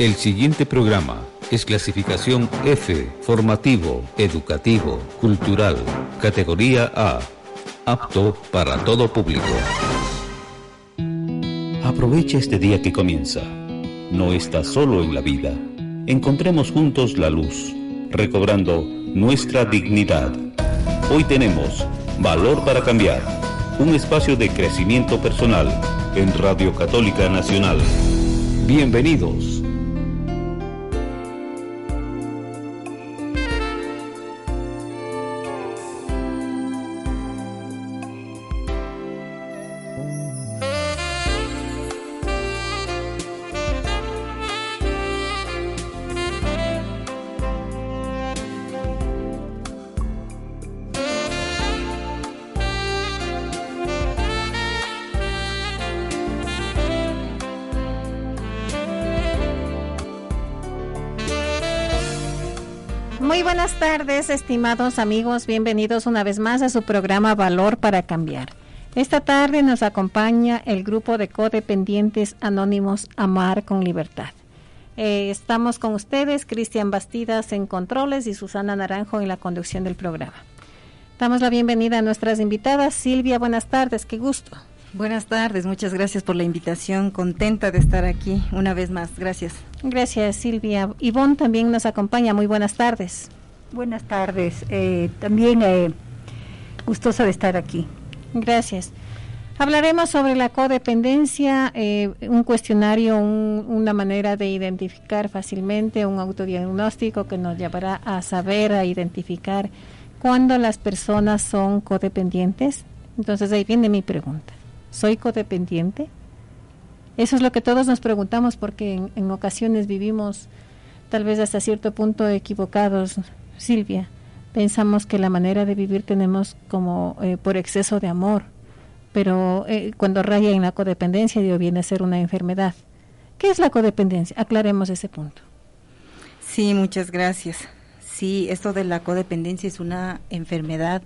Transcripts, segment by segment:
El siguiente programa es clasificación F, formativo, educativo, cultural, categoría A, apto para todo público. Aprovecha este día que comienza. No estás solo en la vida. Encontremos juntos la luz, recobrando nuestra dignidad. Hoy tenemos Valor para Cambiar, un espacio de crecimiento personal en Radio Católica Nacional. Bienvenidos. Estimados amigos. Bienvenidos una vez más a su programa Valor para Cambiar. Esta tarde nos acompaña el grupo de codependientes anónimos Amar con Libertad. Eh, estamos con ustedes, Cristian Bastidas en controles y Susana Naranjo en la conducción del programa. Damos la bienvenida a nuestras invitadas. Silvia, buenas tardes, qué gusto. Buenas tardes, muchas gracias por la invitación. Contenta de estar aquí una vez más. Gracias. Gracias, Silvia. Ivonne también nos acompaña. Muy buenas tardes. Buenas tardes. Eh, también eh, gustosa de estar aquí. Gracias. Hablaremos sobre la codependencia, eh, un cuestionario, una manera de identificar fácilmente, un autodiagnóstico que nos llevará a saber, a identificar cuándo las personas son codependientes. Entonces ahí viene mi pregunta. ¿Soy codependiente? Eso es lo que todos nos preguntamos porque en ocasiones vivimos tal vez hasta cierto punto equivocados Silvia, pensamos que la manera de vivir tenemos como eh, por exceso de amor, pero eh, cuando raya en la codependencia Dios viene a ser una enfermedad. ¿Qué es la codependencia? Aclaremos ese punto. Sí, muchas gracias. Sí, esto de la codependencia es una enfermedad.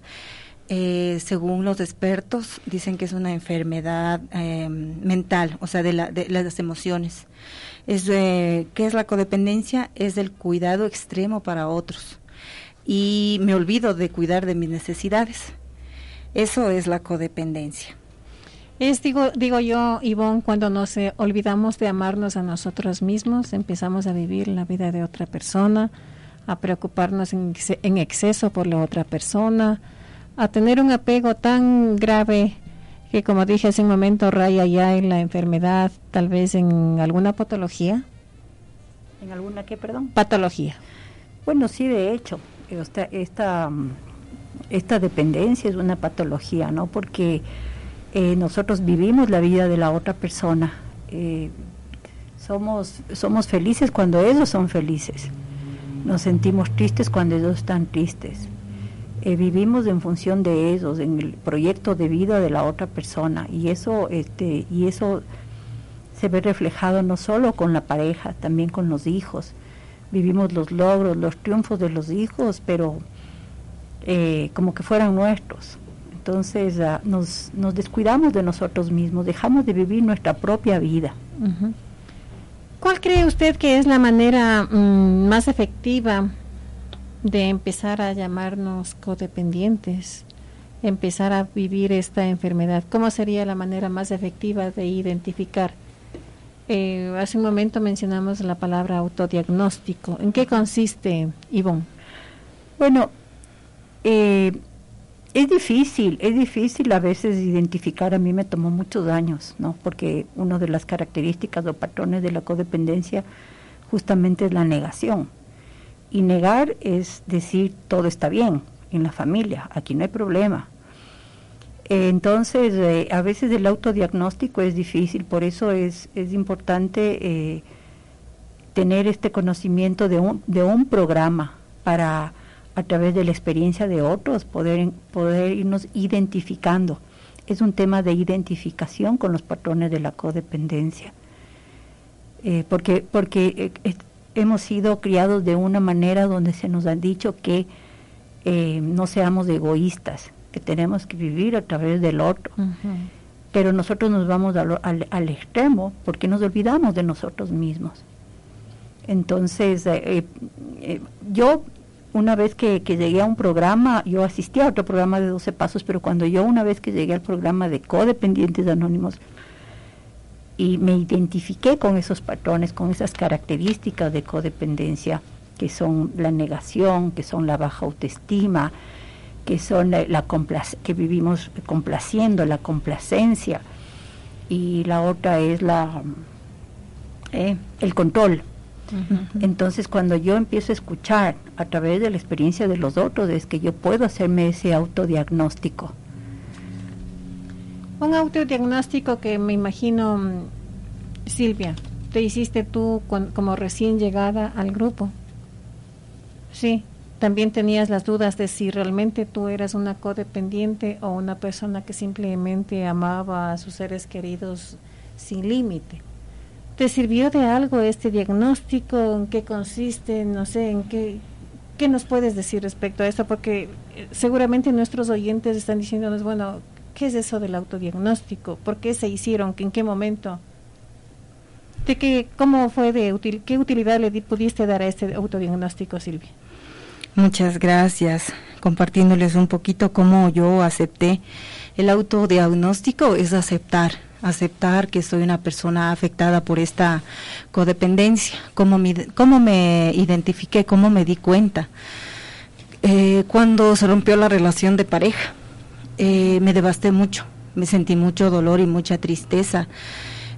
Eh, según los expertos, dicen que es una enfermedad mental, o sea, de, de, las emociones. Es, ¿Qué es la codependencia? Es el cuidado extremo para otros y me olvido de cuidar de mis necesidades. Eso es la codependencia. Es, digo, digo yo, Ivonne, cuando nos eh, olvidamos de amarnos a nosotros mismos, empezamos a vivir la vida de otra persona, a preocuparnos en, en exceso por la otra persona, a tener un apego tan grave que, como dije hace un momento, raya ya en la enfermedad, tal vez en alguna patología. ¿En alguna qué, perdón? Patología. Bueno, sí, de hecho, esta, esta, esta dependencia es una patología, ¿no? Porque eh, nosotros vivimos la vida de la otra persona. Eh, somos, somos felices cuando ellos son felices. Nos sentimos tristes cuando ellos están tristes. Eh, vivimos en función de ellos, en el proyecto de vida de la otra persona. Y eso, este, y eso se ve reflejado no solo con la pareja, también con los hijos vivimos los logros, los triunfos de los hijos, pero eh, como que fueran nuestros. Entonces ah, nos, descuidamos de nosotros mismos, dejamos de vivir nuestra propia vida. ¿Cuál cree usted que es la manera mm, más efectiva de empezar a llamarnos codependientes, empezar a vivir esta enfermedad? ¿Cómo sería la manera más efectiva de identificar? Eh, hace un momento mencionamos la palabra autodiagnóstico. ¿En qué consiste, Ivonne? Bueno, eh, es difícil, es difícil a veces identificar, a mí me tomó muchos años, ¿no? Porque una de las características o patrones de la codependencia justamente es la negación. Y negar es decir todo está bien en la familia, aquí no hay problema, entonces, eh, a veces el autodiagnóstico es difícil, por eso es, es importante eh, tener este conocimiento de un, de un programa para, a través de la experiencia de otros, poder, poder irnos identificando. Es un tema de identificación con los patrones de la codependencia. Eh, porque porque hemos sido criados de una manera donde se nos han dicho que no seamos egoístas, que tenemos que vivir a través del otro. Pero nosotros nos vamos al, al, extremo porque nos olvidamos de nosotros mismos. Entonces, eh, eh, yo una vez que, llegué a un programa, yo asistí a otro programa de 12 pasos, pero cuando yo una vez que llegué al programa de codependientes anónimos y me identifiqué con esos patrones, con esas características de codependencia, que son la negación, que son la baja autoestima, que son la, que vivimos complaciendo, la complacencia, y la otra es la eh, el control. Entonces, cuando yo empiezo a escuchar a través de la experiencia de los otros, es que yo puedo hacerme ese autodiagnóstico. Un autodiagnóstico que me imagino, mm, Silvia, te hiciste tú como recién llegada al grupo. Sí, también tenías las dudas de si realmente tú eras una codependiente o una persona que simplemente amaba a sus seres queridos sin límite. ¿Te sirvió de algo este diagnóstico? ¿En qué consiste? No sé, ¿en qué, qué nos puedes decir respecto a esto? Porque eh, seguramente nuestros oyentes están diciéndonos, bueno, ¿qué es eso del autodiagnóstico? ¿Por qué se hicieron? ¿En qué momento? ¿De qué, ¿Cómo fue de útil? ¿Qué utilidad le pudiste dar a este autodiagnóstico, Silvia? Muchas gracias. Compartiéndoles un poquito cómo yo acepté el autodiagnóstico es aceptar, aceptar que soy una persona afectada por esta codependencia, cómo me, cómo me identifiqué, cómo me di cuenta. Eh, cuando se rompió la relación de pareja, eh, me devasté mucho, me sentí mucho dolor y mucha tristeza.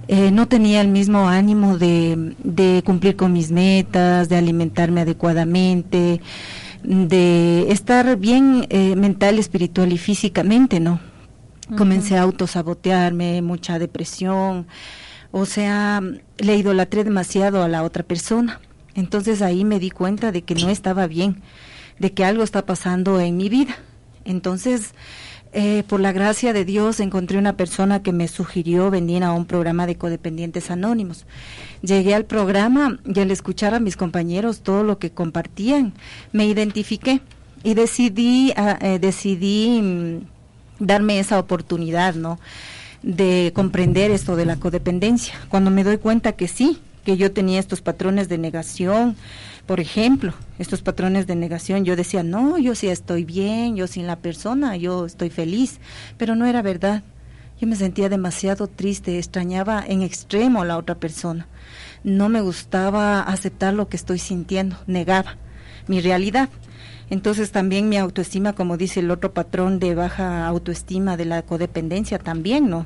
Eh, no tenía el mismo ánimo de, de cumplir con mis metas, de alimentarme adecuadamente, de estar bien eh, mental, espiritual y físicamente, ¿no? Comencé a autosabotearme, mucha depresión, o sea, le idolatré demasiado a la otra persona. Entonces ahí me di cuenta de que no estaba bien, de que algo está pasando en mi vida. Entonces, eh, por la gracia de Dios encontré una persona que me sugirió venir a un programa de codependientes anónimos. Llegué al programa y al escuchar a mis compañeros todo lo que compartían, me identifiqué y decidí, ah, eh, decidí mm, darme esa oportunidad, ¿no? De comprender esto de la codependencia. Cuando me doy cuenta que sí, que yo tenía estos patrones de negación, por ejemplo, estos patrones de negación, yo decía, no, yo sí estoy bien, yo sin la persona, yo estoy feliz, pero no era verdad. Yo me sentía demasiado triste, extrañaba en extremo a la otra persona. No me gustaba aceptar lo que estoy sintiendo, negaba mi realidad. Entonces también mi autoestima, como dice el otro patrón de baja autoestima de la codependencia, también, ¿no?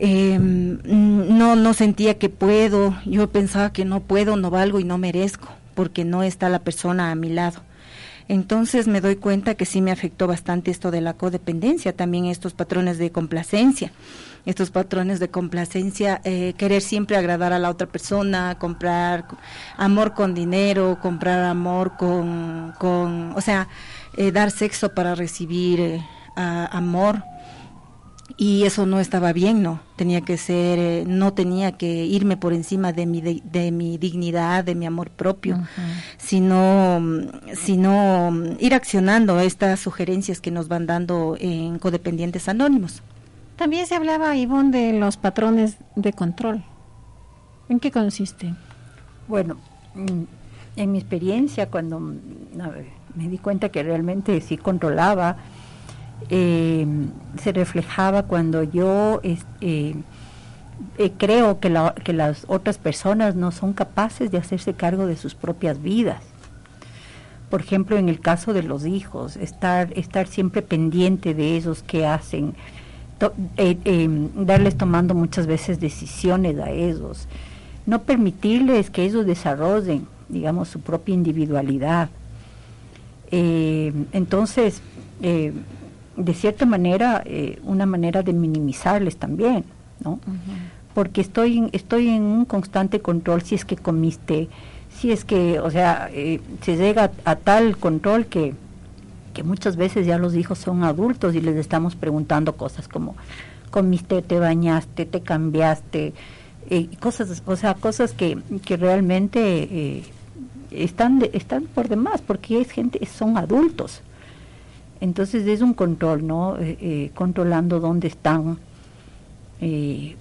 Em, no, no sentía que puedo, yo pensaba que no puedo, no valgo y no merezco porque no está la persona a mi lado. Entonces me doy cuenta que sí me afectó bastante esto de la codependencia, también estos patrones de complacencia, estos patrones de complacencia, eh, querer siempre agradar a la otra persona, comprar amor con dinero, comprar amor con, con o sea, eh, dar sexo para recibir eh, amor y eso no estaba bien, no. Tenía que ser, eh, no tenía que irme por encima de mi, de, mi dignidad, de mi amor propio, sino, sino ir accionando estas sugerencias que nos van dando en codependientes anónimos. También se hablaba, Ivonne, de los patrones de control. ¿En qué consiste? Bueno, mm, en mi experiencia, cuando mm, me di cuenta que realmente sí controlaba, eh, se reflejaba cuando yo eh, eh, creo que, que las otras personas no son capaces de hacerse cargo de sus propias vidas. Por ejemplo, en el caso de los hijos, estar, estar siempre pendiente de ellos que hacen, darles tomando muchas veces decisiones a ellos, no permitirles que ellos desarrollen, digamos, su propia individualidad. entonces, de cierta manera, eh, una manera de minimizarles también, ¿no? Porque estoy, estoy en un constante control si es que comiste, si es que, o sea, eh, se llega a, tal control que, que muchas veces ya los hijos son adultos y les estamos preguntando cosas como, comiste, te bañaste, te cambiaste, eh, cosas, o sea, cosas que, que realmente están, están por demás, porque es gente, son adultos entonces es un control, ¿no? Eh, eh, controlando dónde están. Eh,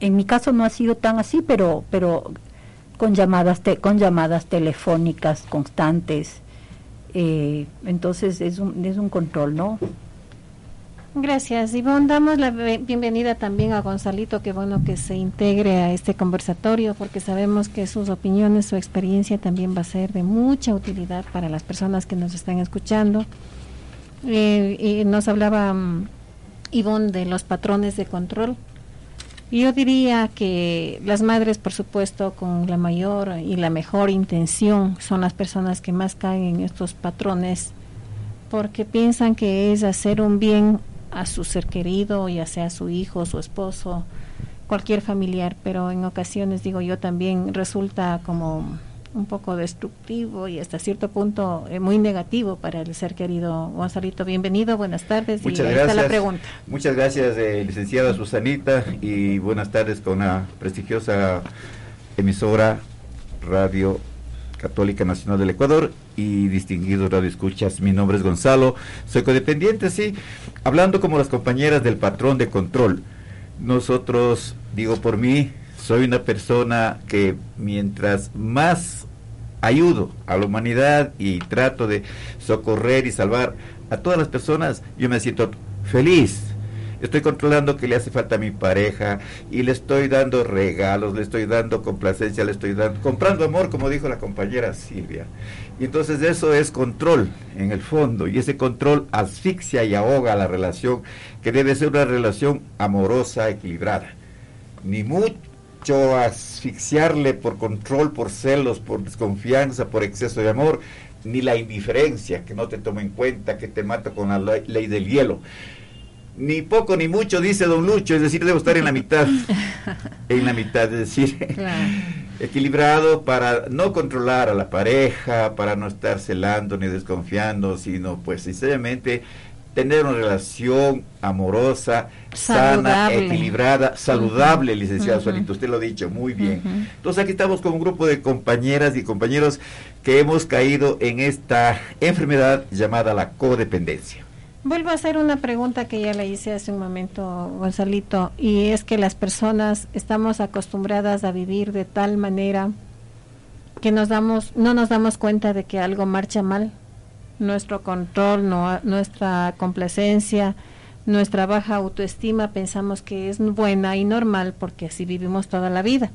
en mi caso no ha sido tan así, pero, pero con llamadas, con llamadas telefónicas constantes. Eh, entonces es un, es un control, ¿no? Gracias, Ivonne. Damos la bienvenida también a Gonzalito, qué bueno que se integre a este conversatorio, porque sabemos que sus opiniones, su experiencia también va a ser de mucha utilidad para las personas que nos están escuchando. Eh, nos hablaba um, Ivonne de los patrones de control. Yo diría que las madres, por supuesto, con la mayor y la mejor intención, son las personas que más caen en estos patrones porque piensan que es hacer un bien a su ser querido, ya sea su hijo, su esposo, cualquier familiar, pero en ocasiones, digo yo, también resulta como un poco destructivo y hasta cierto punto eh, muy negativo para el ser querido. Gonzalito, bienvenido, buenas tardes. Muchas gracias. la pregunta. Muchas gracias, eh, licenciada Susanita, y buenas tardes con la prestigiosa emisora Radio Católica Nacional del Ecuador y distinguidos radio escuchas. Mi nombre es Gonzalo, soy codependiente, sí, hablando como las compañeras del patrón de control. Nosotros, digo por mí, soy una persona que mientras más ayudo a la humanidad y trato de socorrer y salvar a todas las personas, yo me siento feliz estoy controlando que le hace falta a mi pareja y le estoy dando regalos, le estoy dando complacencia, le estoy dando, comprando amor, como dijo la compañera Silvia. Y entonces eso es control en el fondo y ese control asfixia y ahoga la relación que debe ser una relación amorosa, equilibrada. Ni mucho asfixiarle por control, por celos, por desconfianza, por exceso de amor, ni la indiferencia, que no te toma en cuenta, que te mata con la ley del hielo ni poco ni mucho, dice don Lucho, es decir, debo estar en la mitad, en la mitad, es decir, equilibrado para no controlar a la pareja, para no estar celando ni desconfiando, sino pues sinceramente tener una relación amorosa, sana, equilibrada, saludable, licenciado uh usted lo ha dicho muy bien. Entonces aquí estamos con un grupo de compañeras y compañeros que hemos caído en esta enfermedad llamada la codependencia. Vuelvo a hacer una pregunta que ya le hice hace un momento, Gonzalito, y es que las personas estamos acostumbradas a vivir de tal manera que nos damos, no nos damos cuenta de que algo marcha mal. Nuestro control, nuestra complacencia, nuestra baja autoestima, pensamos que es buena y normal porque así vivimos toda la vida.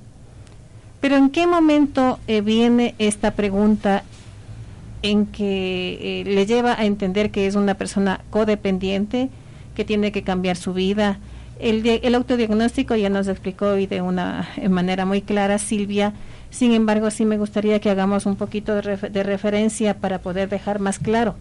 Pero ¿en qué momento eh, viene esta pregunta en que eh, le lleva a entender que es una persona codependiente, que tiene que cambiar su vida. El, el autodiagnóstico ya nos explicó hoy de una manera muy clara Silvia, sin embargo sí me gustaría que hagamos un poquito de, de referencia para poder dejar más claro.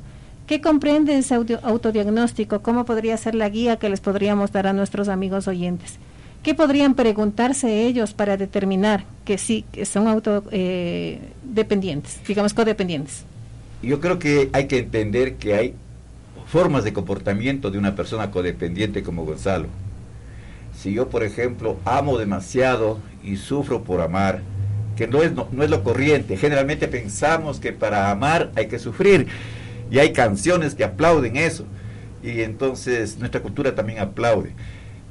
¿Qué comprende ese autodiagnóstico? ¿Cómo podría ser la guía que les podríamos dar a nuestros amigos oyentes? ¿Qué podrían preguntarse ellos para determinar que sí, que son autodependientes, eh, digamos codependientes? Yo creo que hay que entender que hay formas de comportamiento de una persona codependiente como Gonzalo. Si yo, por ejemplo, amo demasiado y sufro por amar, que no es, no, es lo corriente, generalmente pensamos que para amar hay que sufrir y hay canciones que aplauden eso y entonces nuestra cultura también aplaude.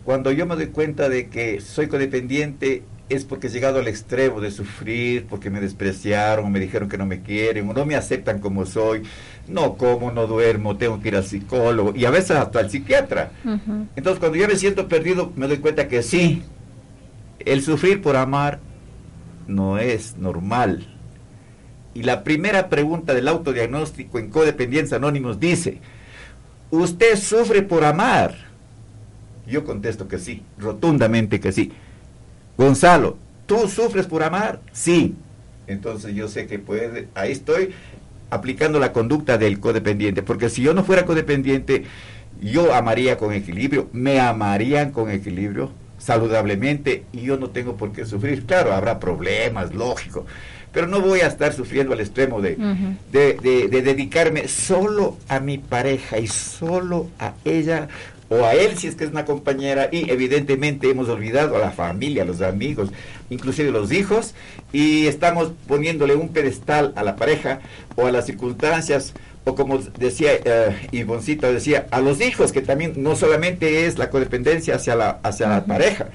Cuando yo me doy cuenta de que soy codependiente, es porque he llegado al extremo de sufrir, porque me despreciaron, o me dijeron que no me quieren, o no me aceptan como soy, no como, no duermo, tengo que ir al psicólogo, y a veces hasta al psiquiatra. Entonces cuando yo me siento perdido, me doy cuenta que sí, el sufrir por amar no es normal. Y la primera pregunta del autodiagnóstico en Codependencia Anónimos dice, ¿usted sufre por amar? Yo contesto que sí, rotundamente que sí. Gonzalo, ¿tú sufres por amar? Sí. Entonces yo sé que puede, ahí estoy aplicando la conducta del codependiente, porque si yo no fuera codependiente, yo amaría con equilibrio, me amarían con equilibrio, saludablemente, y yo no tengo por qué sufrir. Claro, habrá problemas, lógico, pero no voy a estar sufriendo al extremo de, de dedicarme solo a mi pareja y solo a ella o a él si es que es una compañera y evidentemente hemos olvidado a la familia, a los amigos, inclusive los hijos y estamos poniéndole un pedestal a la pareja o a las circunstancias o como decía uh, Ivoncita decía, a los hijos que también no solamente es la codependencia hacia la, hacia la pareja,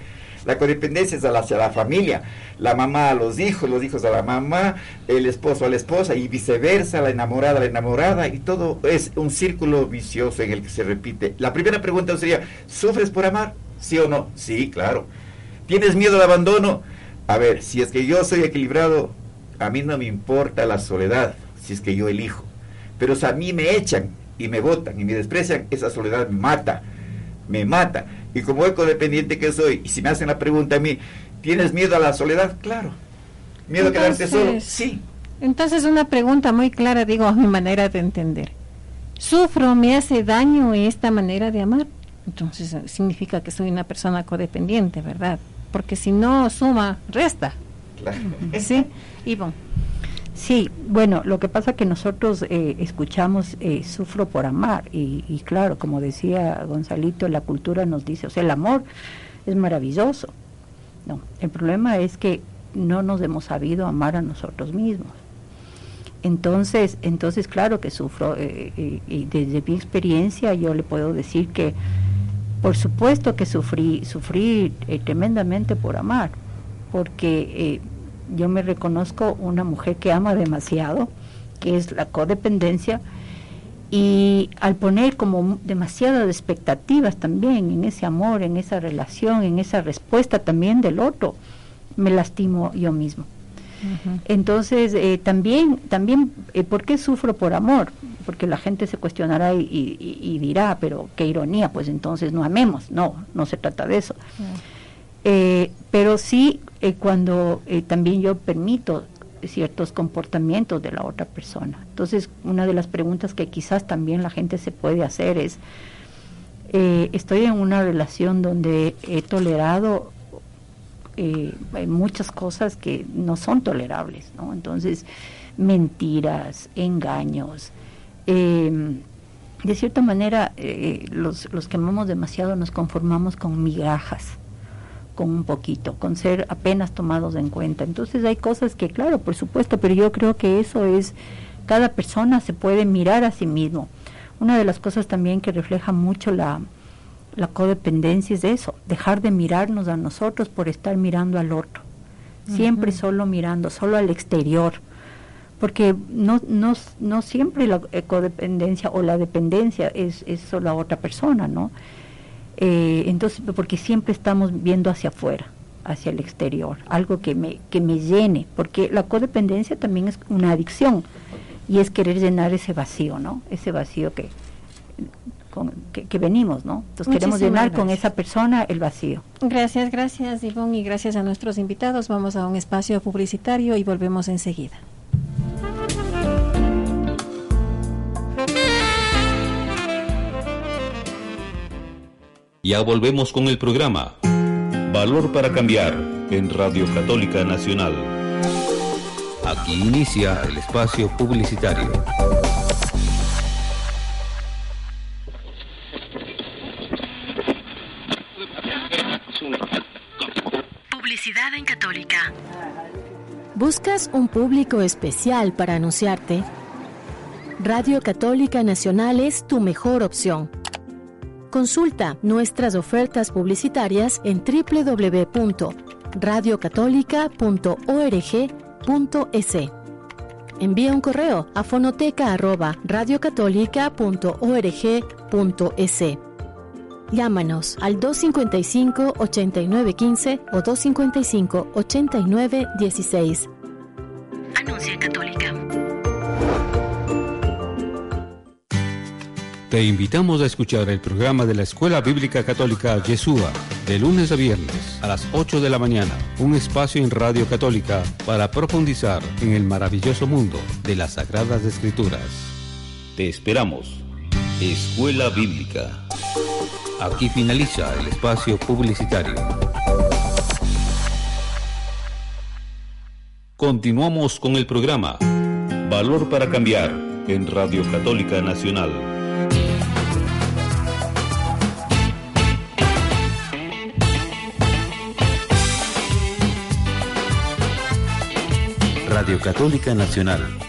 La codependencia es hacia la familia, la mamá a los hijos, los hijos a la mamá, el esposo a la esposa y viceversa, la enamorada a la enamorada y todo es un círculo vicioso en el que se repite. La primera pregunta sería, ¿sufres por amar? ¿Sí o no? Sí, claro. ¿Tienes miedo al abandono? A ver, si es que yo soy equilibrado, a mí no me importa la soledad, si es que yo elijo. Pero si a mí me echan y me votan y me desprecian, esa soledad me mata, me mata. Y como ecodependiente que soy, y si me hacen la pregunta a mí, ¿tienes miedo a la soledad? Claro. ¿Miedo a quedarte solo? Sí. Entonces una pregunta muy clara, digo, a mi manera de entender. ¿Sufro, me hace daño esta manera de amar? Entonces significa que soy una persona codependiente, ¿verdad? Porque si no suma, resta. Claro. ¿Sí? Ivonne. Sí, bueno, lo que pasa que nosotros eh, escuchamos eh, sufro por amar y, y, claro, como decía Gonzalito, la cultura nos dice, o sea, el amor es maravilloso. No, el problema es que no nos hemos sabido amar a nosotros mismos. Entonces, entonces claro que sufro eh, eh, y desde mi experiencia yo le puedo decir que por supuesto que sufrí, sufrí eh, tremendamente por amar, porque yo me reconozco una mujer que ama demasiado, que es la codependencia, y al poner como demasiadas expectativas también en ese amor, en esa relación, en esa respuesta también del otro, me lastimo yo mismo. Uh -huh. Entonces, eh, también, también eh, ¿por qué sufro por amor? Porque la gente se cuestionará y, y, y, dirá, pero qué ironía, pues entonces no amemos. No, no se trata de eso. Uh -huh. Eh, pero sí, eh, cuando eh, también yo permito ciertos comportamientos de la otra persona. Entonces, una de las preguntas que quizás también la gente se puede hacer es, estoy en una relación donde he tolerado muchas cosas que no son tolerables, ¿no? Entonces, mentiras, engaños. Eh, de cierta manera, los, los que amamos demasiado nos conformamos con migajas, con un poquito, con ser apenas tomados en cuenta. Entonces hay cosas que, claro, por supuesto, pero yo creo que eso es, cada persona se puede mirar a sí mismo. Una de las cosas también que refleja mucho la, la codependencia es eso, dejar de mirarnos a nosotros por estar mirando al otro, siempre uh -huh. solo mirando, solo al exterior, porque no, no, no siempre la codependencia o la dependencia es, es solo a otra persona, ¿no? Eh, entonces, porque siempre estamos viendo hacia afuera, hacia el exterior, algo que me, que me llene, porque la codependencia también es una adicción y es querer llenar ese vacío, ¿no? Ese vacío que con, que, que, venimos, ¿no? Entonces Muchísimas queremos llenar gracias. con esa persona el vacío. Gracias, gracias Ivonne y gracias a nuestros invitados. Vamos a un espacio publicitario y volvemos enseguida. Ya volvemos con el programa Valor para Cambiar en Radio Católica Nacional. Aquí inicia el espacio publicitario. Publicidad en Católica. ¿Buscas un público especial para anunciarte? Radio Católica Nacional es tu mejor opción Consulta nuestras ofertas publicitarias en www.radiocatólica.org.es. Envía un correo a fonoteca@radiocatólica.org.es. Llámanos al 255-8915 o 255-8916. Anuncia Católica. Te invitamos a escuchar el programa de la Escuela Bíblica Católica Yeshua, de lunes a viernes a las 8 de la mañana, un espacio en Radio Católica para profundizar en el maravilloso mundo de las Sagradas Escrituras. Te esperamos. Escuela Bíblica. Aquí finaliza el espacio publicitario. Continuamos con el programa Valor para Cambiar en Radio Católica Nacional. Radio Católica Nacional.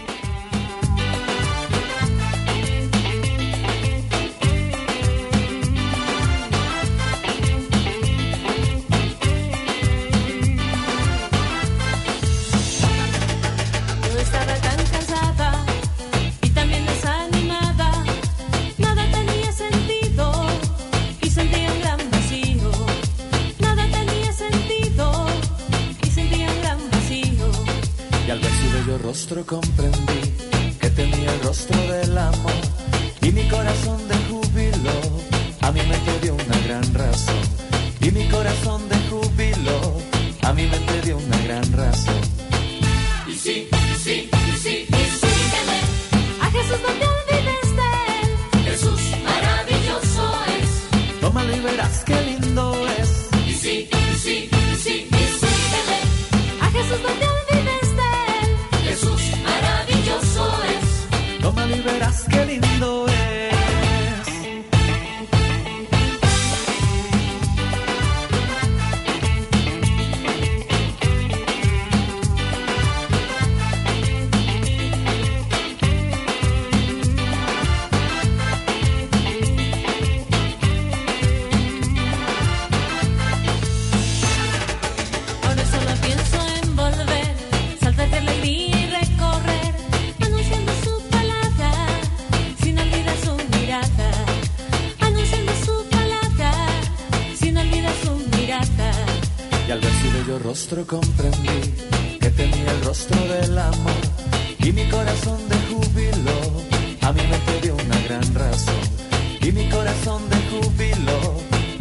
Bello rostro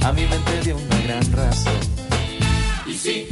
a mi mente dio una gran razón. Y sí,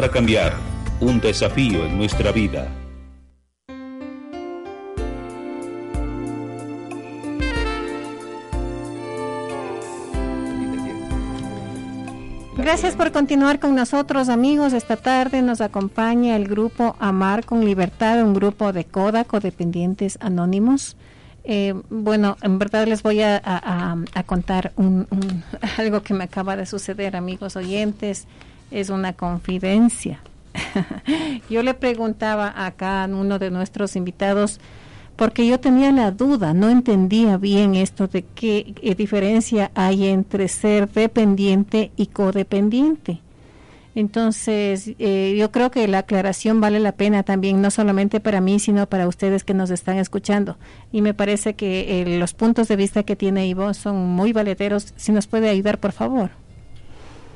para cambiar. Un desafío en nuestra vida. Gracias por continuar con nosotros, amigos. Esta tarde nos acompaña el grupo Amar con Libertad, un grupo de CODA, codependientes anónimos. Eh, bueno, en verdad les voy a, contar algo que me acaba de suceder, amigos oyentes. Es una confidencia. yo le preguntaba acá a uno de nuestros invitados, porque yo tenía la duda, no entendía bien esto de qué eh, diferencia hay entre ser dependiente y codependiente. Entonces, eh, yo creo que la aclaración vale la pena también, no solamente para mí, sino para ustedes que nos están escuchando. Y me parece que eh, los puntos de vista que tiene Ivo son muy valederos. Si nos puede ayudar, por favor.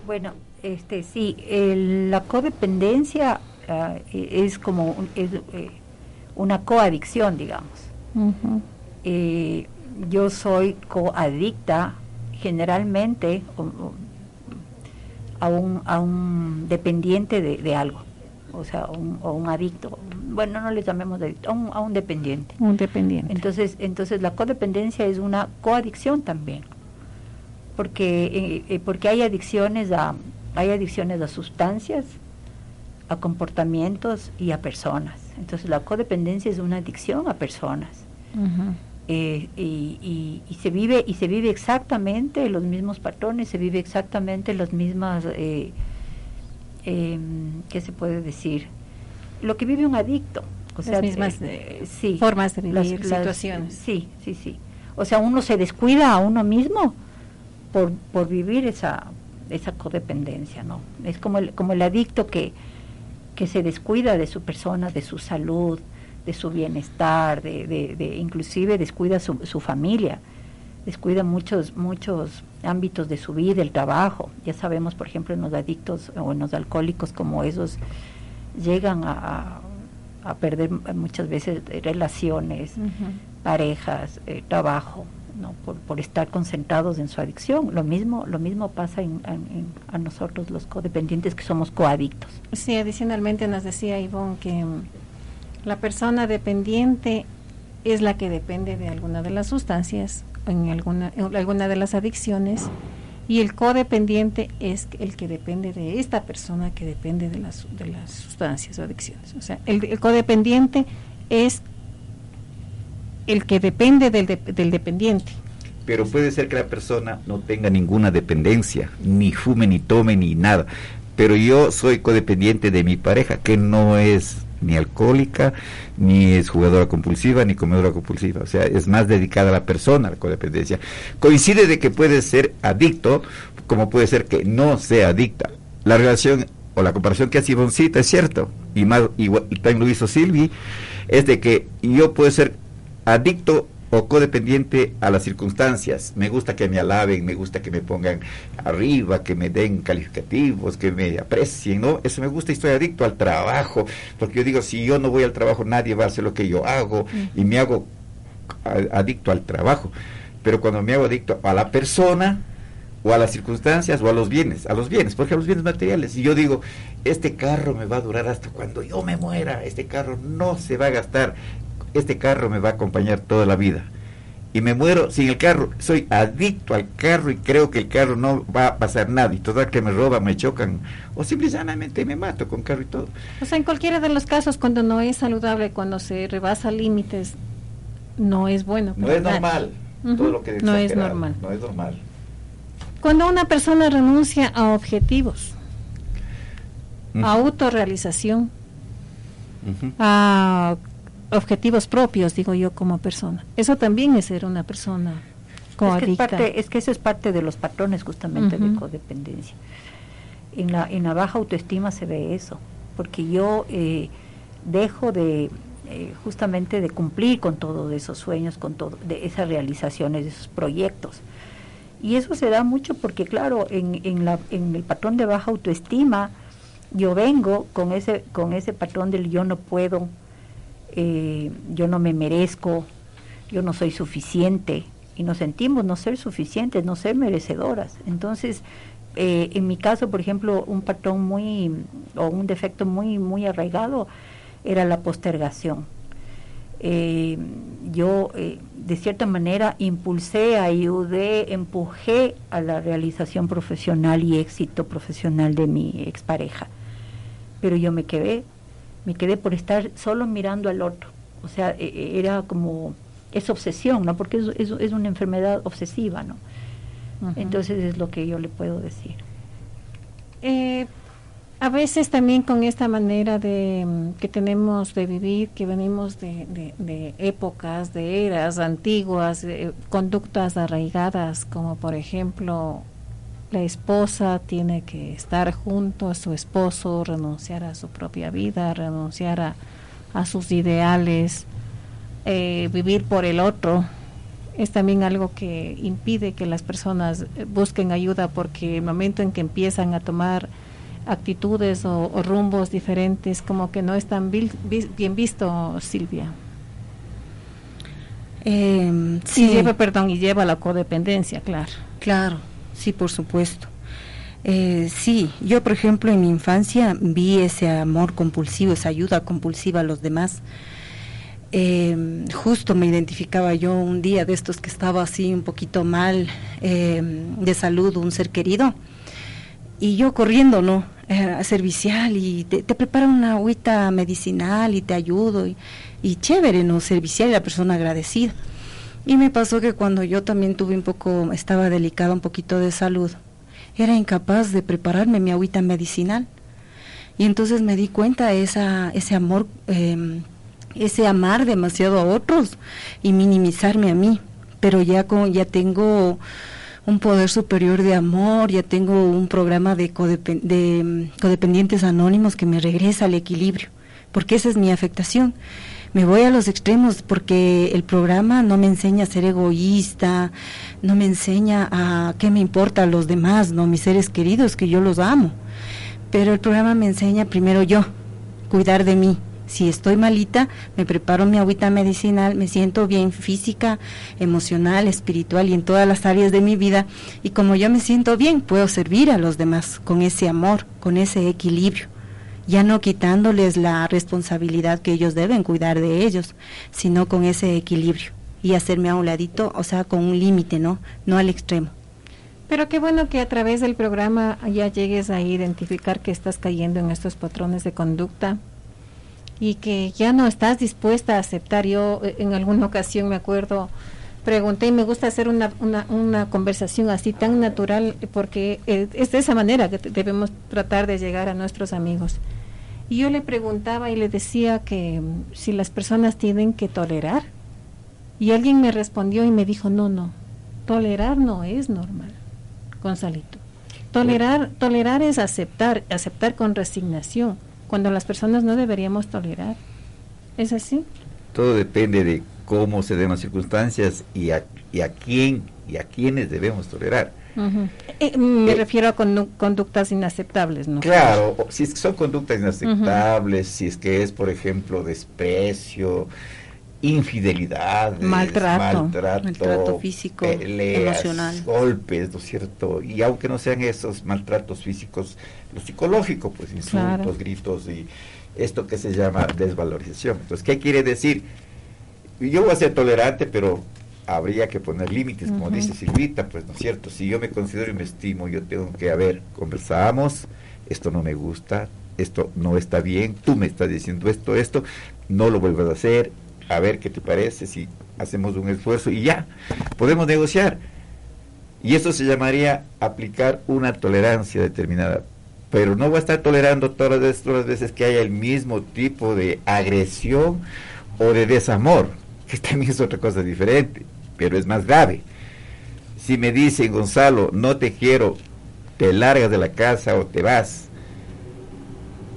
Bueno, este sí, el- la codependencia ah, e- es como un- es, eh, una coadicción, digamos. Eh, yo soy coadicta generalmente o- o, a un, a un dependiente de, de algo, o sea, un, o un adicto. Bueno, no le llamemos adicto, a un, a un dependiente. Un dependiente. Entonces, entonces la codependencia es una coadicción también, porque eh, eh, porque hay adicciones a hay adicciones a sustancias, a comportamientos y a personas. Entonces la codependencia es una adicción a personas. Ujú. Eh, y, y- y se vive y se vive exactamente los mismos patrones, se vive exactamente las mismas eh, eh, ¿qué se puede decir? Lo que vive un adicto. O Las sea, mismas, eh, sí, formas de las- vivir, las- situaciones. Sí, sí, sí. O sea, uno se descuida a uno mismo por, por vivir esa, esa codependencia, ¿no? Es como el, como el adicto que, que se descuida de su persona, de su salud, de su bienestar, de, de, de- inclusive descuida su, su familia, descuida muchos, muchos ámbitos de su vida, el trabajo. Ya sabemos, por ejemplo, en los adictos o en los alcohólicos, como esos llegan a, a- perder muchas veces relaciones, parejas, eh, trabajo, ¿no? Por, por estar concentrados en su adicción. Lo mismo, lo mismo pasa a nosotros los codependientes que somos coadictos. Sí, adicionalmente nos decía Ivonne que mm, la persona dependiente es la que depende de alguna de las sustancias, en alguna, alguna de las adicciones, y el codependiente es el que depende de esta persona que depende de las, de las sustancias o adicciones. O sea, el codependiente es el que depende del, de- del dependiente. Pero puede ser que la persona no tenga ninguna dependencia, ni fume, ni tome, ni nada. Pero yo soy codependiente de mi pareja, que no es ni alcohólica, ni es jugadora compulsiva, ni comedora compulsiva. O sea, es más dedicada a la persona, la codependencia. Coincide de que puede ser adicto, como puede ser que no sea adicta. La relación o la comparación que hace Ivoncita es cierto, y más, igual, y también lo hizo Silvi, es de que yo puedo ser adicto o codependiente a las circunstancias. Me gusta que me alaben, me gusta que me pongan arriba, que me den calificativos, que me aprecien, ¿no? Eso me gusta y estoy adicto al trabajo, porque yo digo, si yo no voy al trabajo, nadie va a hacer lo que yo hago y me hago adicto al trabajo. Pero cuando me hago adicto a la persona, o a las circunstancias o a los bienes, a los bienes, porque a los bienes materiales. Y yo digo, este carro me va a durar hasta cuando yo me muera, este carro no se va a gastar, este carro me va a acompañar toda la vida. Y me muero sin el carro, soy adicto al carro y creo que el carro no va a pasar nada. Y toda que me roban, me chocan, o simple y llanamente me mato con carro y todo. O sea, en cualquiera de los casos, cuando no es saludable, cuando se rebasa límites, no es bueno. No es normal. Todo lo que no es normal. No es normal. Cuando una persona renuncia a objetivos, a autorrealización, Ujú. a objetivos propios, digo yo, como persona, eso también es ser una persona Es que, es, coadicta. parte, es que eso es parte de los patrones justamente de codependencia. En la, en la baja autoestima se ve eso, porque yo eh, dejo de eh, justamente de cumplir con todos esos sueños, con todo, de esas realizaciones, de esos proyectos. Y eso se da mucho porque, claro, en, en, la, en el patrón de baja autoestima, yo vengo con ese, con ese patrón del yo no puedo, eh, yo no me merezco, yo no soy suficiente, y nos sentimos no ser suficientes, no ser merecedoras. Entonces, eh, en mi caso, por ejemplo, un patrón muy, o un defecto muy, muy arraigado era la postergación. Eh, yo, de cierta manera, impulsé, ayudé, empujé a la realización profesional y éxito profesional de mi expareja. Pero yo me quedé, me quedé por estar solo mirando al otro. O sea, e- e- era como, es obsesión, ¿no? Porque es, es, es una enfermedad obsesiva, ¿no? Entonces es lo que yo le puedo decir. Eh, a veces también con esta manera de mm, que tenemos de vivir, que venimos de, de- de épocas, de eras antiguas, eh, conductas arraigadas, como por ejemplo la esposa tiene que estar junto a su esposo, renunciar a su propia vida, renunciar a, a sus ideales, eh, vivir por el otro, es también algo que impide que las personas eh, busquen ayuda porque el momento en que empiezan a tomar actitudes o, o rumbos diferentes como que no es tan vil- vi- bien visto Silvia. Eh, y sí, lleva perdón y lleva la codependencia claro. Claro, sí, por supuesto. Eh, sí, yo por ejemplo en mi infancia vi ese amor compulsivo, esa ayuda compulsiva a los demás. Eh, justo me identificaba yo un día de estos que estaba así un poquito mal eh, de salud, un ser querido, y yo corriendo, ¿no? Eh, servicial y te, te preparan una agüita medicinal y te ayudo y, y chévere, ¿no? Servicial y la persona agradecida. Y me pasó que cuando yo también tuve un poco, estaba delicada un poquito de salud, era incapaz de prepararme mi agüita medicinal. Y entonces me di cuenta esa, ese amor, eh, ese amar demasiado a otros y minimizarme a mí. Pero ya, con, ya tengo un poder superior de amor, ya tengo un programa de, codepen- de mm, codependientes anónimos que me regresa al equilibrio, porque esa es mi afectación. Me voy a los extremos porque el programa no me enseña a ser egoísta, no me enseña a qué me importa a los demás, no mis seres queridos, que yo los amo. Pero el programa me enseña primero yo, cuidar de mí. Si estoy malita, me preparo mi agüita medicinal, me siento bien física, emocional, espiritual y en todas las áreas de mi vida. Y como yo me siento bien, puedo servir a los demás con ese amor, con ese equilibrio. Ya no quitándoles la responsabilidad que ellos deben cuidar de ellos, sino con ese equilibrio y hacerme a un ladito, o sea, con un límite, ¿no? No al extremo. Pero qué bueno que a través del programa ya llegues a identificar que estás cayendo en estos patrones de conducta y que ya no estás dispuesta a aceptar. Yo eh, en alguna ocasión me acuerdo, pregunté y me gusta hacer una, una, conversación así tan natural porque es de esa manera que debemos tratar de llegar a nuestros amigos. Y yo le preguntaba y le decía que mm, si las personas tienen que tolerar. Y alguien me respondió y me dijo, no, no, tolerar no es normal, Gonzalito. Tolerar, tolerar es aceptar, aceptar con resignación, cuando las personas no deberíamos tolerar. ¿Es así? Todo depende de cómo se den las circunstancias y a, y a quién y a quiénes debemos tolerar. Eh, me Eh, refiero a condu- conductas inaceptables, ¿no? Claro, si es que son conductas inaceptables, si es que es, por ejemplo, desprecio, infidelidad, Maltrato. maltrato, Maltrato físico, peleas, emocional. golpes, ¿no es cierto? Y aunque no sean esos maltratos físicos, lo psicológico, pues insultos, Claro. gritos y esto que se llama desvalorización. Entonces, ¿qué quiere decir? Yo voy a ser tolerante, pero habría que poner límites, como dice Silvita, pues no es cierto, si yo me considero y me estimo, yo tengo que, a ver, conversamos, esto no me gusta, esto no está bien, tú me estás diciendo esto, esto, no lo vuelvas a hacer, a ver qué te parece si hacemos un esfuerzo y ya, podemos negociar. Y eso se llamaría aplicar una tolerancia determinada. Pero no voy a estar tolerando todas las veces, todas las veces que haya el mismo tipo de agresión o de desamor, que también es otra cosa diferente, pero es más grave. Si me dicen, Gonzalo, no te quiero, te largas de la casa o te vas.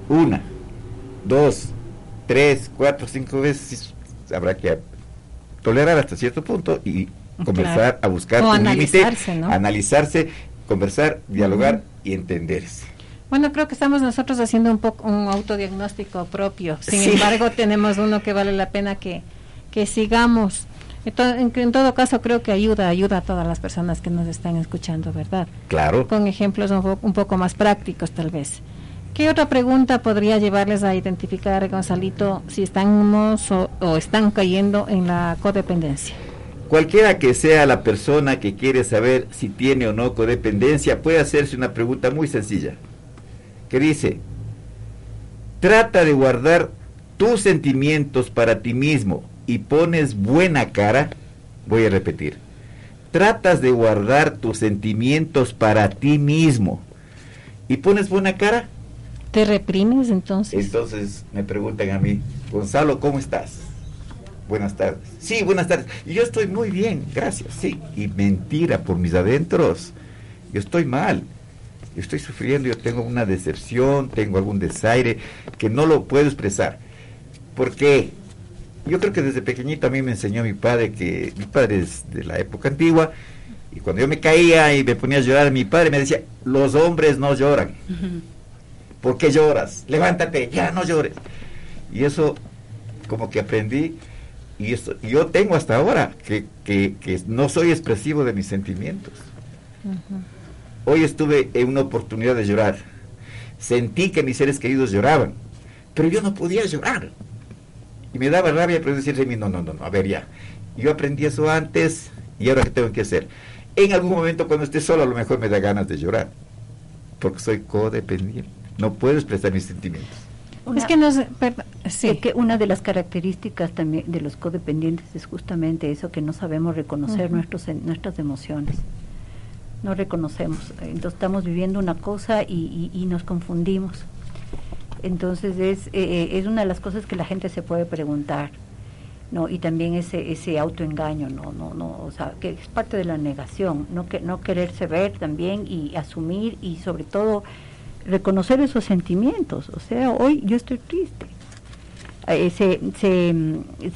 Una, dos, tres, cuatro, cinco veces, habrá que tolerar hasta cierto punto y conversar, a buscar O un límite, analizarse, ¿no? analizarse, conversar, dialogar y entenderse. Bueno, creo que estamos nosotros haciendo un poco un autodiagnóstico propio. Sin Sí. embargo, tenemos uno que vale la pena que, que sigamos. En, en todo caso, creo que ayuda, ayuda a todas las personas que nos están escuchando, ¿verdad? Claro. Con ejemplos un, po- un poco más prácticos, tal vez. ¿Qué otra pregunta podría llevarles a identificar, Gonzalito, si estamos o, o están cayendo en la codependencia? Cualquiera que sea la persona que quiere saber si tiene o no codependencia, puede hacerse una pregunta muy sencilla, que dice, trata de guardar tus sentimientos para ti mismo y pones buena cara, voy a repetir, tratas de guardar tus sentimientos para ti mismo y pones buena cara, ¿Te reprimes entonces? entonces me preguntan a mí, Gonzalo, ¿cómo estás? Buenas tardes. Sí, buenas tardes. Yo estoy muy bien, gracias. Sí. Y mentira por mis adentros. Yo estoy mal. Yo estoy sufriendo, yo tengo una decepción, tengo algún desaire que no lo puedo expresar. Porque yo creo que desde pequeñito a mí me enseñó mi padre que mi padre es de la época antigua y cuando yo me caía y me ponía a llorar, mi padre me decía, los hombres no lloran. ¿Por qué lloras? Levántate, ya no llores. Y eso como que aprendí y eso, yo tengo hasta ahora que, que, que no soy expresivo de mis sentimientos. Hoy estuve en una oportunidad de llorar. Sentí que mis seres queridos lloraban, pero yo no podía llorar. Y me daba rabia, pero decirle a mí, no, no, no, no, a ver ya. Yo aprendí eso antes y ahora qué tengo que hacer. En algún momento cuando esté solo a lo mejor me da ganas de llorar, porque soy codependiente. No puedo expresar mis sentimientos. Una- es que no sé, sí. Es que una de las características también de los codependientes es justamente eso, que no sabemos reconocer nuestros, nuestras emociones. No reconocemos. Entonces estamos viviendo una cosa y, y- y nos confundimos. Entonces es, eh, es una de las cosas que la gente se puede preguntar. ¿no? y también ese ese autoengaño no no no o sea que es parte de la negación no que no quererse ver también y asumir y sobre todo reconocer esos sentimientos. O sea hoy yo estoy triste. Eh, se, se,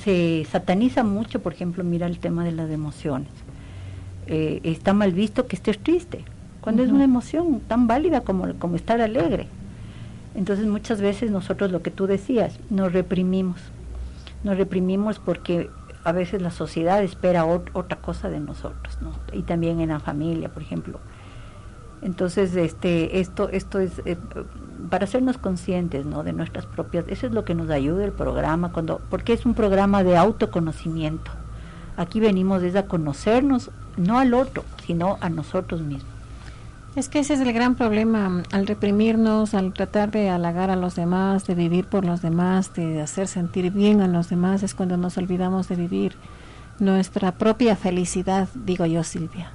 se sataniza mucho por ejemplo mira el tema de las emociones. Eh, está mal visto que estés triste cuando es una emoción tan válida como como estar alegre entonces muchas veces nosotros lo que tú decías nos reprimimos nos reprimimos porque a veces la sociedad espera ot- otra cosa de nosotros, ¿no? Y también en la familia, por ejemplo. Entonces, este, esto, esto es eh, para hacernos conscientes, ¿no? De nuestras propias. Eso es lo que nos ayuda el programa, cuando, porque es un programa de autoconocimiento. Aquí venimos desde a conocernos, no al otro, sino a nosotros mismos. Es que ese es el gran problema, al reprimirnos, al tratar de halagar a los demás, de vivir por los demás, de hacer sentir bien a los demás, es cuando nos olvidamos de vivir nuestra propia felicidad, digo yo, Silvia.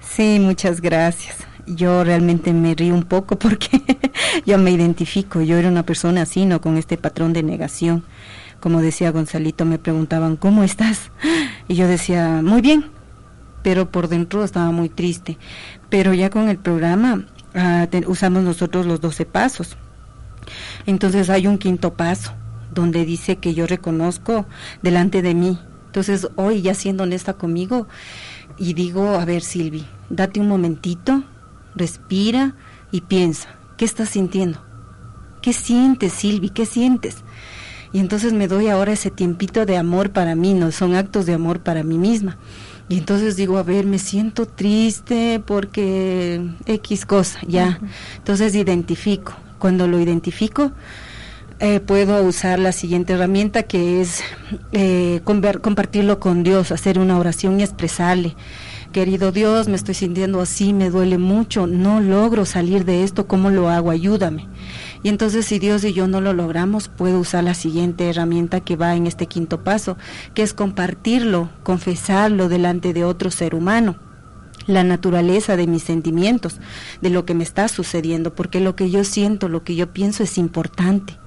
Sí, muchas gracias. Yo realmente me río un poco porque yo me identifico. Yo era una persona así, ¿no? Con este patrón de negación. Como decía Gonzalito, me preguntaban, ¿cómo estás? Y yo decía, muy bien. Pero por dentro estaba muy triste. Pero ya con el programa ah, usamos nosotros los 12 pasos. Entonces hay un quinto paso donde dice que yo reconozco delante de mí. Entonces hoy ya siendo honesta conmigo y digo, a ver Silvi, date un momentito, respira y piensa, ¿qué estás sintiendo? ¿Qué sientes Silvi? ¿Qué sientes? Y entonces me doy ahora ese tiempito de amor para mí, no son actos de amor para mí misma. Y entonces digo, a ver, me siento triste porque X cosa, ya. Entonces identifico. Cuando lo identifico, eh, puedo usar la siguiente herramienta que es eh, conver- compartirlo con Dios, hacer una oración y expresarle. Querido Dios, me estoy sintiendo así, me duele mucho, no logro salir de esto, ¿cómo lo hago? Ayúdame. Y entonces si Dios y yo no lo logramos, puedo usar la siguiente herramienta que va en este quinto paso, que es compartirlo, confesarlo delante de otro ser humano. La naturaleza de mis sentimientos, de lo que me está sucediendo, porque lo que yo siento, lo que yo pienso es importante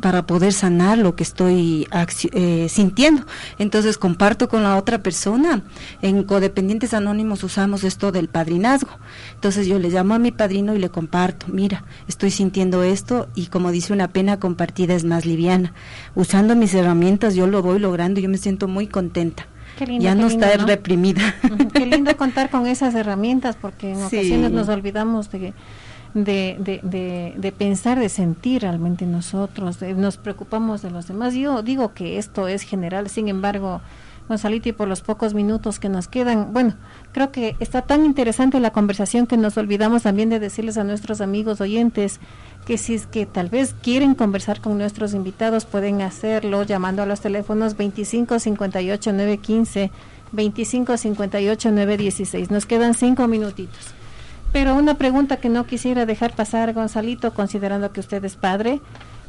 para poder sanar lo que estoy eh, sintiendo. Entonces comparto con la otra persona. En Codependientes Anónimos usamos esto del padrinazgo. Entonces yo le llamo a mi padrino y le comparto, mira, estoy sintiendo esto y como dice una pena compartida es más liviana. Usando mis herramientas yo lo voy logrando yo me siento muy contenta. Qué lindo, ya no lindo, ¿no? reprimida. Qué lindo contar con esas herramientas porque en Sí. ocasiones nos olvidamos de, de, de, de- de pensar, de sentir realmente nosotros, nos preocupamos de los demás. Yo digo que esto es general, sin embargo, Gonzalito, y por los pocos minutos que nos quedan, bueno, creo que está tan interesante la conversación que nos olvidamos también de decirles a nuestros amigos oyentes que si es que tal vez quieren conversar con nuestros invitados, pueden hacerlo llamando a los teléfonos 25 58 915, 25 58 916. Nos quedan cinco minutitos. Pero una pregunta que no quisiera dejar pasar, Gonzalito, considerando que usted es padre,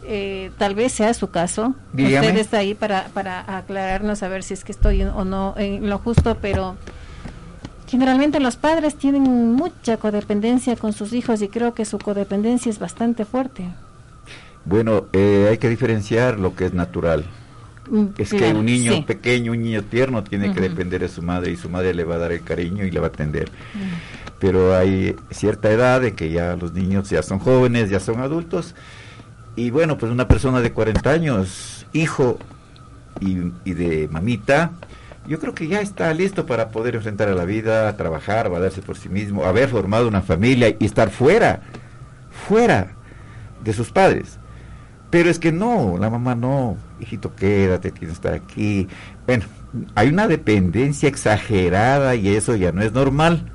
eh, tal vez sea su caso. Dígame. Usted está ahí para, para aclararnos a ver si es que estoy o no en lo justo, pero generalmente los padres tienen mucha codependencia con sus hijos y creo que su codependencia es bastante fuerte. Bueno, eh, hay que diferenciar lo que es natural. Mm, Es que un niño sí. pequeño, un niño tierno, tiene que depender de su madre y su madre le va a dar el cariño y le va a atender. Pero hay cierta edad de que ya los niños ya son jóvenes, ya son adultos. Y bueno, pues una persona de 40 años, hijo y, y de mamita, yo creo que ya está listo para poder enfrentar a la vida, a trabajar, valerse por sí mismo, haber formado una familia y estar fuera, fuera de sus padres. Pero es que no, la mamá no, hijito, quédate, tienes que estar aquí. Bueno, hay una dependencia exagerada y eso ya no es normal.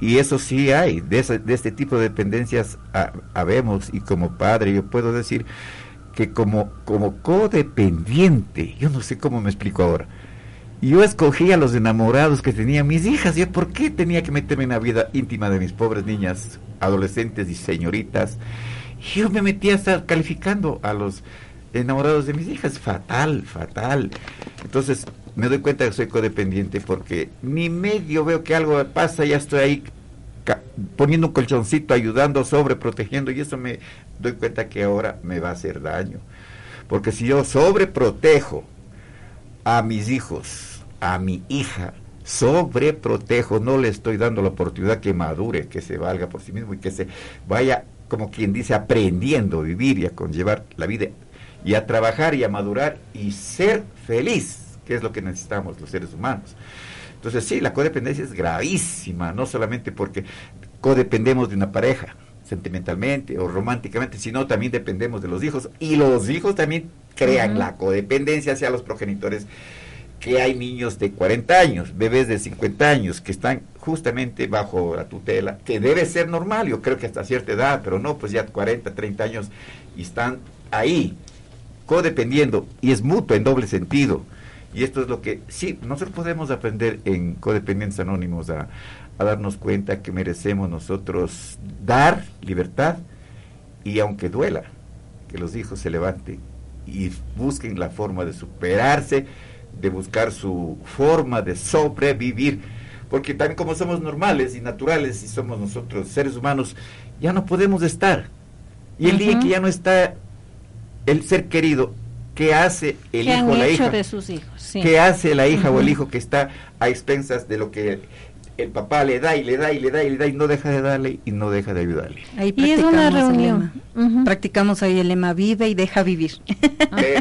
Y eso sí hay, de, ese- de este tipo de dependencias ha- habemos y como padre yo puedo decir que como, como codependiente, yo no sé cómo me explico ahora, yo escogí a los enamorados que tenían mis hijas, yo por qué tenía que meterme en la vida íntima de mis pobres niñas, adolescentes y señoritas, yo me metí a estar calificando a los enamorados de mis hijas, fatal, fatal. Entonces me doy cuenta que soy codependiente porque ni medio veo que algo pasa, ya estoy ahí poniendo un colchoncito, ayudando, sobreprotegiendo, y eso me doy cuenta que ahora me va a hacer daño. Porque si yo sobreprotejo a mis hijos, a mi hija, sobreprotejo, no le estoy dando la oportunidad que madure, que se valga por sí mismo y que se vaya, como quien dice, aprendiendo a vivir y a conllevar la vida y a trabajar y a madurar y ser feliz, que es lo que necesitamos los seres humanos. Entonces sí, la codependencia es gravísima, no solamente porque codependemos de una pareja sentimentalmente o románticamente, sino también dependemos de los hijos y los hijos también crean la codependencia hacia los progenitores que hay niños de 40 años, bebés de 50 años que están justamente bajo la tutela, que debe ser normal, yo creo que hasta cierta edad, pero no, pues ya 40, 30 años y están ahí codependiendo y es mutuo en doble sentido. Y esto es lo que sí, nosotros podemos aprender en Codependientes Anónimos a, a darnos cuenta que merecemos nosotros dar libertad y aunque duela, que los hijos se levanten y busquen la forma de superarse, de buscar su forma de sobrevivir. Porque también como somos normales y naturales y somos nosotros seres humanos, ya no podemos estar. Y el día que ya no está el ser querido, ¿qué hace el ¿Qué han hijo o la hecho hija? de sus hijos? Sí. ¿Qué hace la hija o el hijo que está a expensas de lo que el papá le da y le da y le da y le da y no deja de darle y no deja de ayudarle? Ahí Y es una practicamos el reunión. lema. Ujú. Practicamos ahí el lema vive y deja vivir.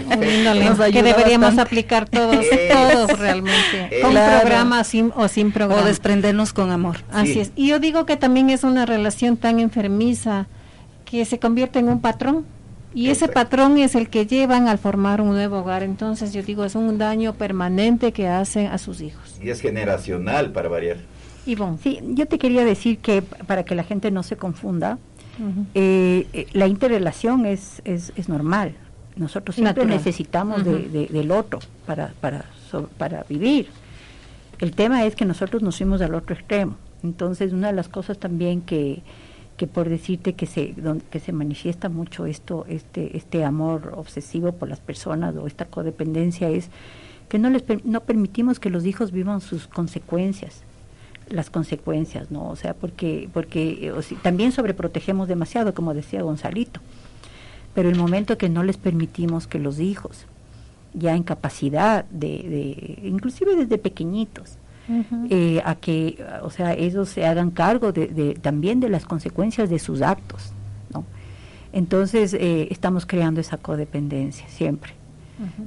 Un lindo lema Nos que deberíamos bastante. aplicar todos, Es- todos realmente, con Claro. programa sin, o sin programa. o desprendernos con amor. Así Sí. es. Y yo digo que también es una relación tan enfermiza que se convierte en un patrón. Y ese patrón es el que llevan al formar un nuevo hogar. Entonces yo digo, es un daño permanente que hacen a sus hijos. Y es generacional para variar. Ivonne. Sí, yo te quería decir que para que la gente no se confunda, Ujú. eh, eh, la interrelación es, es, es normal. Nosotros siempre Natural. necesitamos de- Ujú. de- del otro para, para, so- para vivir. El tema es que nosotros nos fuimos al otro extremo. Entonces, una de las cosas también que, que por decirte que se, que se manifiesta mucho esto, este, este amor obsesivo por las personas o esta codependencia es que no les no permitimos que los hijos vivan sus consecuencias las consecuencias, ¿no? O sea, porque porque eh, si- también sobreprotegemos demasiado, como decía Gonzalito. Pero el momento que no les permitimos que los hijos, ya en capacidad de, de inclusive desde pequeñitos, Eh, a que, o sea, ellos se hagan cargo de, de- también de las consecuencias de sus actos, ¿no? Entonces, eh, estamos creando esa codependencia siempre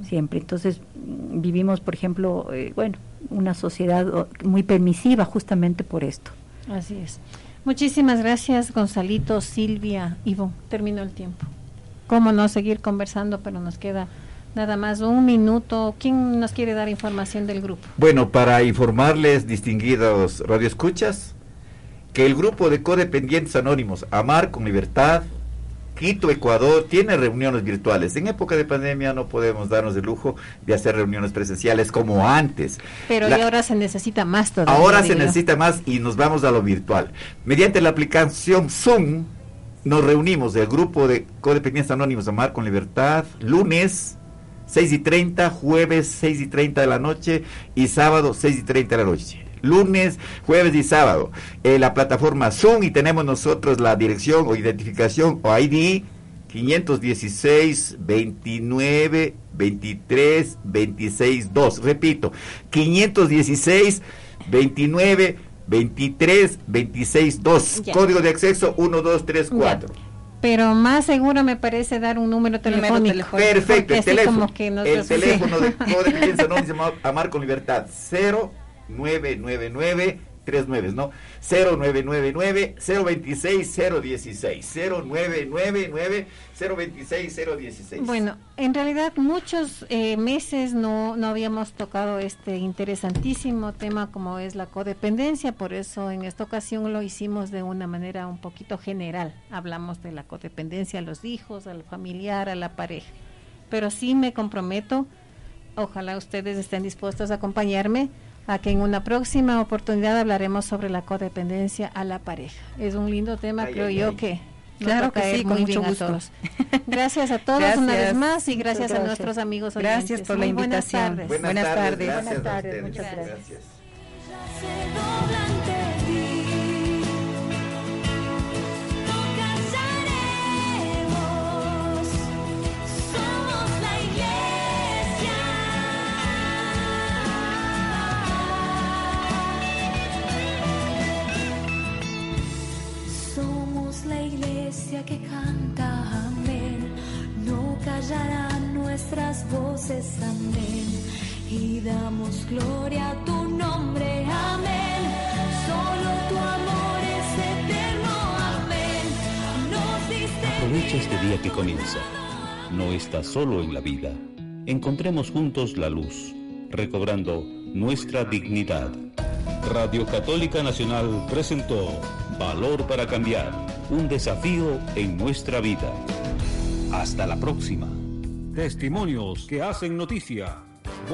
siempre. Entonces, vivimos, por ejemplo, eh, bueno, una sociedad muy permisiva justamente por esto. Así es. Muchísimas gracias, Gonzalito, Silvia, Ivo. Terminó el tiempo. Cómo no seguir conversando, pero nos queda nada más un minuto. ¿Quién nos quiere dar información del grupo? Bueno, para informarles, distinguidos radioescuchas, que el grupo de codependientes anónimos Amar con Libertad, Quito, Ecuador, tiene reuniones virtuales. En época de pandemia no podemos darnos el lujo de hacer reuniones presenciales como antes. Pero La- y ahora se necesita más todavía. Ahora se digo necesita más y nos vamos a lo virtual. Mediante la aplicación Zoom nos reunimos el grupo de codependientes anónimos Amar con Libertad, lunes 6 y 30, jueves 6 y 30 de la noche y sábado 6 y 30 de la noche. Lunes, jueves y sábado. En la plataforma Zoom y tenemos nosotros la dirección o identificación o ID 516 29 23 26 2. Repito, 516 29 23 26 2. Ya. Código de acceso 1234. Pero más seguro me parece dar un número telefónico. telefónico. Perfecto, el teléfono. como que nos el teléfono de Codependencia Anónima Amar con Libertad 0999 39, ¿no? 0999 026 016 0999 026 016. Bueno, en realidad muchos eh, meses no, no habíamos tocado este interesantísimo tema como es la codependencia, por eso en esta ocasión lo hicimos de una manera un poquito general. Hablamos de la codependencia a los hijos, al familiar, a la pareja. Pero sí me comprometo, ojalá ustedes estén dispuestos a acompañarme, a que en una próxima oportunidad hablaremos sobre la codependencia a la pareja. Es un lindo tema, Ay, creo ay, yo ay. que nos Claro que sí, con mucho bien a gusto. todos. Gracias a todos una Gracias. vez más y gracias, a gracias. nuestros amigos Gracias oyentes. por la Muy buenas invitación. tardes. Buenas, Buenas tardes, tardes. gracias Buenas tardes, muchas Gracias. gracias. Canta, amén. No callarán nuestras voces, amén. Y damos gloria a tu nombre, amén. Solo tu amor es eterno, amén. Nos diste Aprovecha este día que comienza. No estás solo en la vida. Encontremos juntos la luz, recobrando nuestra dignidad. Radio Católica Nacional presentó Valor para Cambiar, un desafío en nuestra vida. Hasta la próxima. Testimonios que hacen noticia.